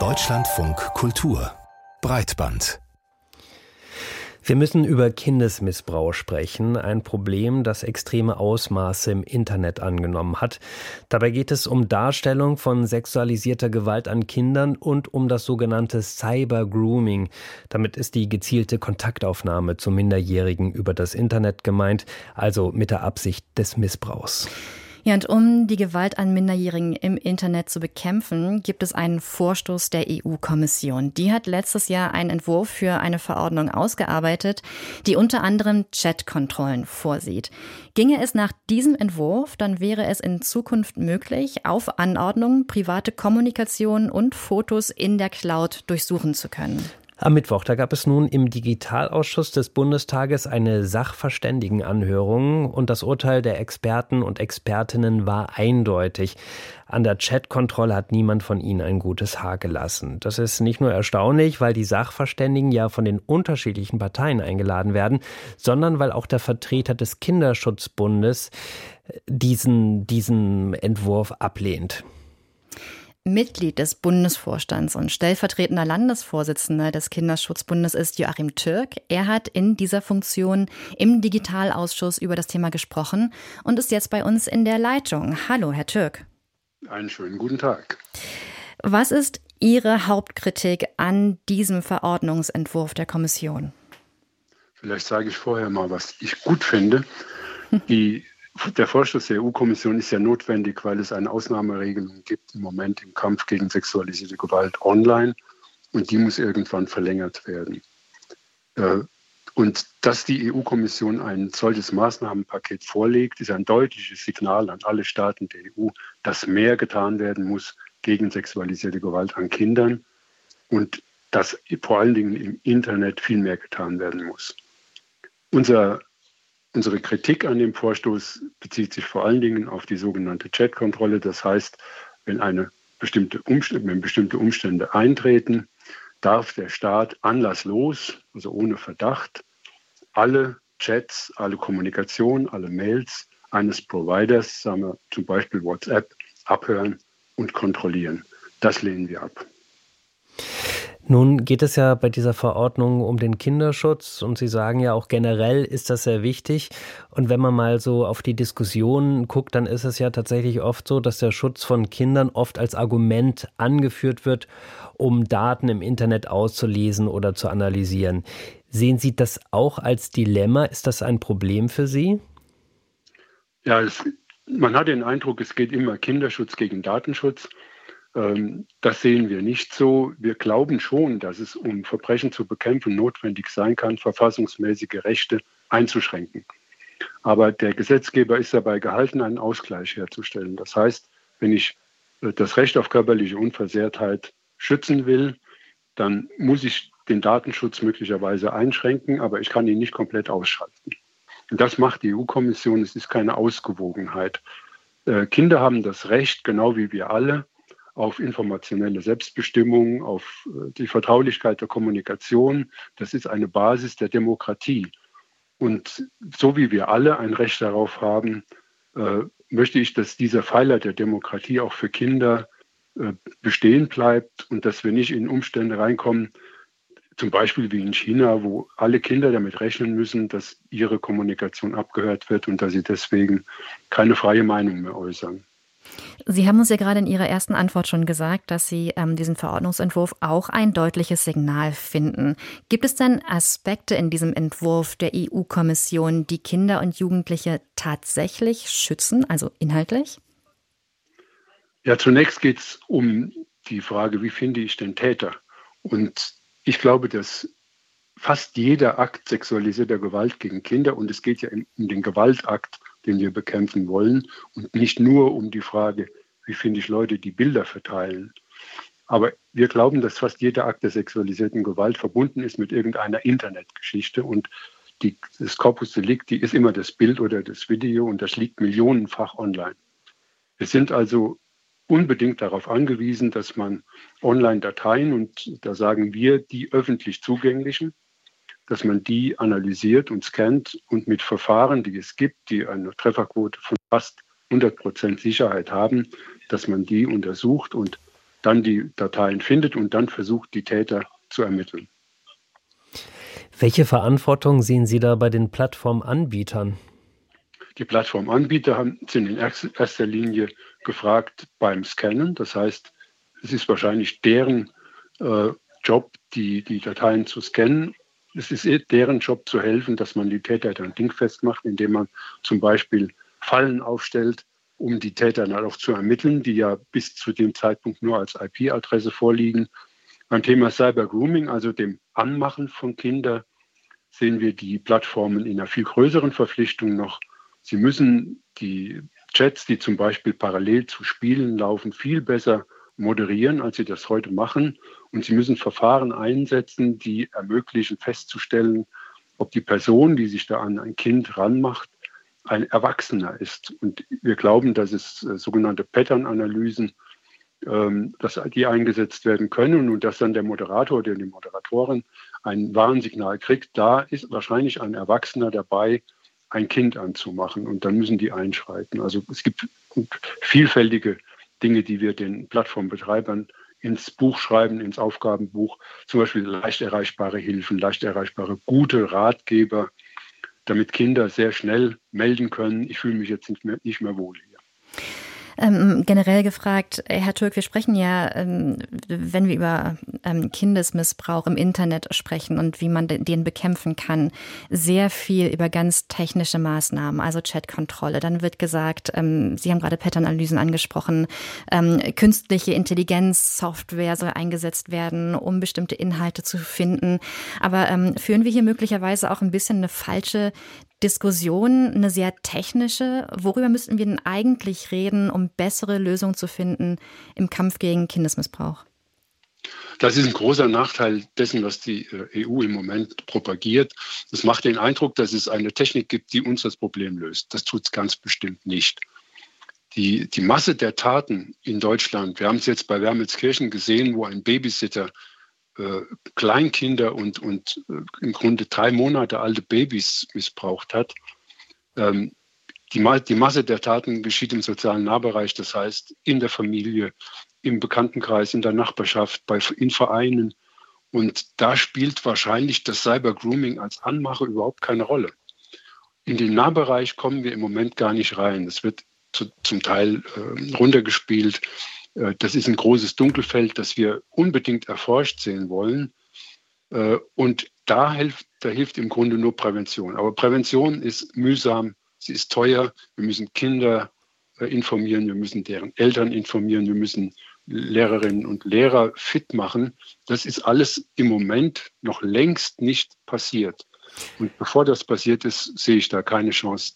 Deutschlandfunk Kultur Breitband wir müssen über Kindesmissbrauch sprechen, ein Problem, das extreme Ausmaße im Internet angenommen hat. Dabei geht es um Darstellung von sexualisierter Gewalt an Kindern und um das sogenannte Cyber Grooming. Damit ist die gezielte Kontaktaufnahme zu Minderjährigen über das Internet gemeint, also mit der Absicht des Missbrauchs. Ja, und um die Gewalt an Minderjährigen im Internet zu bekämpfen, gibt es einen Vorstoß der EU-Kommission. Die hat letztes Jahr einen Entwurf für eine Verordnung ausgearbeitet, die unter anderem Chatkontrollen vorsieht. Ginge es nach diesem Entwurf, dann wäre es in Zukunft möglich, auf Anordnung private Kommunikation und Fotos in der Cloud durchsuchen zu können. Am Mittwoch, da gab es nun im Digitalausschuss des Bundestages eine Sachverständigenanhörung und das Urteil der Experten und Expertinnen war eindeutig. An der Chatkontrolle hat niemand von ihnen ein gutes Haar gelassen. Das ist nicht nur erstaunlich, weil die Sachverständigen ja von den unterschiedlichen Parteien eingeladen werden, sondern weil auch der Vertreter des Kinderschutzbundes diesen, diesen Entwurf ablehnt. Mitglied des Bundesvorstands und stellvertretender Landesvorsitzender des Kinderschutzbundes ist Joachim Türk. Er hat in dieser Funktion im Digitalausschuss über das Thema gesprochen und ist jetzt bei uns in der Leitung. Hallo, Herr Türk. Einen schönen guten Tag. Was ist Ihre Hauptkritik an diesem Verordnungsentwurf der Kommission? Vielleicht sage ich vorher mal, was ich gut finde. Die der Vorstoß der EU-Kommission ist ja notwendig, weil es eine Ausnahmeregelung gibt im Moment im Kampf gegen sexualisierte Gewalt online und die muss irgendwann verlängert werden. Äh, und dass die EU-Kommission ein solches Maßnahmenpaket vorlegt, ist ein deutliches Signal an alle Staaten der EU, dass mehr getan werden muss gegen sexualisierte Gewalt an Kindern und dass vor allen Dingen im Internet viel mehr getan werden muss. Unser Unsere Kritik an dem Vorstoß bezieht sich vor allen Dingen auf die sogenannte Chat-Kontrolle. Das heißt, wenn, eine bestimmte Umstände, wenn bestimmte Umstände eintreten, darf der Staat anlasslos, also ohne Verdacht, alle Chats, alle Kommunikation, alle Mails eines Providers, sagen wir zum Beispiel WhatsApp, abhören und kontrollieren. Das lehnen wir ab. Nun geht es ja bei dieser Verordnung um den Kinderschutz und Sie sagen ja auch generell ist das sehr wichtig. Und wenn man mal so auf die Diskussion guckt, dann ist es ja tatsächlich oft so, dass der Schutz von Kindern oft als Argument angeführt wird, um Daten im Internet auszulesen oder zu analysieren. Sehen Sie das auch als Dilemma? Ist das ein Problem für Sie? Ja, es, man hat den Eindruck, es geht immer Kinderschutz gegen Datenschutz. Ähm, das sehen wir nicht so. Wir glauben schon, dass es, um Verbrechen zu bekämpfen, notwendig sein kann, verfassungsmäßige Rechte einzuschränken. Aber der Gesetzgeber ist dabei gehalten, einen Ausgleich herzustellen. Das heißt, wenn ich äh, das Recht auf körperliche Unversehrtheit schützen will, dann muss ich den Datenschutz möglicherweise einschränken, aber ich kann ihn nicht komplett ausschalten. Und das macht die EU-Kommission. Es ist keine Ausgewogenheit. Äh, Kinder haben das Recht, genau wie wir alle, auf informationelle Selbstbestimmung, auf äh, die Vertraulichkeit der Kommunikation. Das ist eine Basis der Demokratie. Und so wie wir alle ein Recht darauf haben, äh, möchte ich, dass dieser Pfeiler der Demokratie auch für Kinder äh, bestehen bleibt und dass wir nicht in Umstände reinkommen, zum Beispiel wie in China, wo alle Kinder damit rechnen müssen, dass ihre Kommunikation abgehört wird und dass sie deswegen keine freie Meinung mehr äußern. Sie haben uns ja gerade in Ihrer ersten Antwort schon gesagt, dass Sie ähm, diesen Verordnungsentwurf auch ein deutliches Signal finden. Gibt es denn Aspekte in diesem Entwurf der EU-Kommission, die Kinder und Jugendliche tatsächlich schützen, also inhaltlich? Ja, zunächst geht es um die Frage, wie finde ich den Täter? Und ich glaube, dass fast jeder Akt sexualisierter Gewalt gegen Kinder, und es geht ja um den Gewaltakt, den wir bekämpfen wollen und nicht nur um die Frage, wie finde ich Leute, die Bilder verteilen. Aber wir glauben, dass fast jeder Akt der sexualisierten Gewalt verbunden ist mit irgendeiner Internetgeschichte und die, das Corpus Delicti ist immer das Bild oder das Video und das liegt millionenfach online. Wir sind also unbedingt darauf angewiesen, dass man Online-Dateien, und da sagen wir die öffentlich zugänglichen, dass man die analysiert und scannt und mit Verfahren, die es gibt, die eine Trefferquote von fast 100 Prozent Sicherheit haben, dass man die untersucht und dann die Dateien findet und dann versucht, die Täter zu ermitteln. Welche Verantwortung sehen Sie da bei den Plattformanbietern? Die Plattformanbieter haben, sind in erster Linie gefragt beim Scannen. Das heißt, es ist wahrscheinlich deren äh, Job, die, die Dateien zu scannen. Es ist eh deren Job zu helfen, dass man die Täter dann dingfest macht, indem man zum Beispiel Fallen aufstellt, um die Täter dann auch zu ermitteln, die ja bis zu dem Zeitpunkt nur als IP-Adresse vorliegen. Beim Thema Cyber Grooming, also dem Anmachen von Kindern, sehen wir die Plattformen in einer viel größeren Verpflichtung noch. Sie müssen die Chats, die zum Beispiel parallel zu Spielen laufen, viel besser moderieren, als sie das heute machen. Und sie müssen Verfahren einsetzen, die ermöglichen festzustellen, ob die Person, die sich da an ein Kind ranmacht, ein Erwachsener ist. Und wir glauben, dass es äh, sogenannte Pattern-Analysen, ähm, dass die eingesetzt werden können und dass dann der Moderator oder die Moderatorin ein Warnsignal kriegt. Da ist wahrscheinlich ein Erwachsener dabei, ein Kind anzumachen und dann müssen die einschreiten. Also es gibt vielfältige Dinge, die wir den Plattformbetreibern ins Buch schreiben, ins Aufgabenbuch, zum Beispiel leicht erreichbare Hilfen, leicht erreichbare gute Ratgeber, damit Kinder sehr schnell melden können, ich fühle mich jetzt nicht mehr, nicht mehr wohl hier. Ähm, generell gefragt, äh, Herr Türk, wir sprechen ja, ähm, wenn wir über ähm, Kindesmissbrauch im Internet sprechen und wie man den bekämpfen kann, sehr viel über ganz technische Maßnahmen, also Chatkontrolle. Dann wird gesagt, ähm, Sie haben gerade Patternanalysen angesprochen, ähm, künstliche Intelligenz, Software soll eingesetzt werden, um bestimmte Inhalte zu finden. Aber ähm, führen wir hier möglicherweise auch ein bisschen eine falsche Diskussion, eine sehr technische. Worüber müssten wir denn eigentlich reden, um bessere Lösungen zu finden im Kampf gegen Kindesmissbrauch? Das ist ein großer Nachteil dessen, was die äh, EU im Moment propagiert. Es macht den Eindruck, dass es eine Technik gibt, die uns das Problem löst. Das tut es ganz bestimmt nicht. Die, die Masse der Taten in Deutschland, wir haben es jetzt bei Wermelskirchen gesehen, wo ein Babysitter äh, Kleinkinder und, und äh, im Grunde drei Monate alte Babys missbraucht hat. Ähm, die, die Masse der Taten geschieht im sozialen Nahbereich, das heißt in der Familie, im Bekanntenkreis, in der Nachbarschaft, bei, in Vereinen. Und da spielt wahrscheinlich das Cyber-Grooming als Anmache überhaupt keine Rolle. In den Nahbereich kommen wir im Moment gar nicht rein. Es wird zu, zum Teil äh, runtergespielt. Äh, das ist ein großes Dunkelfeld, das wir unbedingt erforscht sehen wollen. Äh, und da hilft, da hilft im Grunde nur Prävention. Aber Prävention ist mühsam, sie ist teuer. Wir müssen Kinder äh, informieren, wir müssen deren Eltern informieren, wir müssen Lehrerinnen und Lehrer fit machen. Das ist alles im Moment noch längst nicht passiert. Und bevor das passiert ist, sehe ich da keine Chance,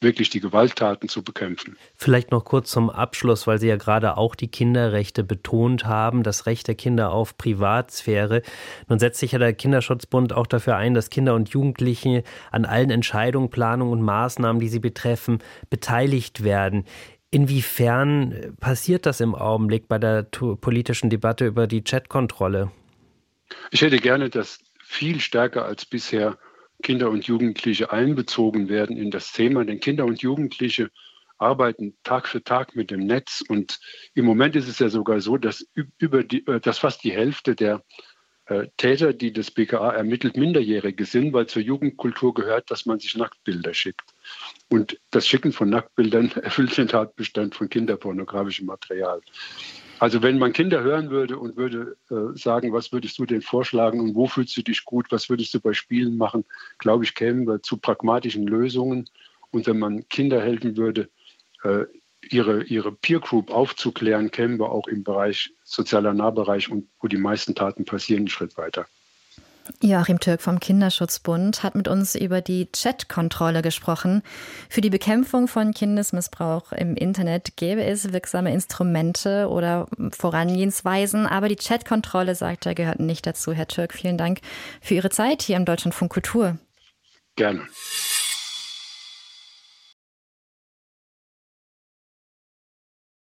wirklich die Gewalttaten zu bekämpfen. Vielleicht noch kurz zum Abschluss, weil Sie ja gerade auch die Kinderrechte betont haben, das Recht der Kinder auf Privatsphäre. Nun setzt sich ja der Kinderschutzbund auch dafür ein, dass Kinder und Jugendliche an allen Entscheidungen, Planungen und Maßnahmen, die sie betreffen, beteiligt werden. Inwiefern passiert das im Augenblick bei der politischen Debatte über die Chatkontrolle? Ich hätte gerne, dass viel stärker als bisher Kinder und Jugendliche einbezogen werden in das Thema. Denn Kinder und Jugendliche arbeiten Tag für Tag mit dem Netz. Und im Moment ist es ja sogar so, dass, über die, äh, dass fast die Hälfte der äh, Täter, die das BKA ermittelt, Minderjährige sind, weil zur Jugendkultur gehört, dass man sich Nacktbilder schickt. Und das Schicken von Nacktbildern erfüllt den Tatbestand von kinderpornografischem Material. Also wenn man Kinder hören würde und würde äh, sagen, was würdest du denn vorschlagen und wo fühlst du dich gut, was würdest du bei Spielen machen, glaube ich, kämen wir zu pragmatischen Lösungen. Und wenn man Kinder helfen würde, äh, ihre, ihre Peer Group aufzuklären, kämen wir auch im Bereich sozialer Nahbereich und wo die meisten Taten passieren, einen Schritt weiter. Joachim Türk vom Kinderschutzbund hat mit uns über die Chatkontrolle gesprochen. Für die Bekämpfung von Kindesmissbrauch im Internet gäbe es wirksame Instrumente oder Vorangehensweisen, aber die Chatkontrolle, sagt er, gehört nicht dazu. Herr Türk, vielen Dank für Ihre Zeit hier im Deutschlandfunk Kultur. Gerne.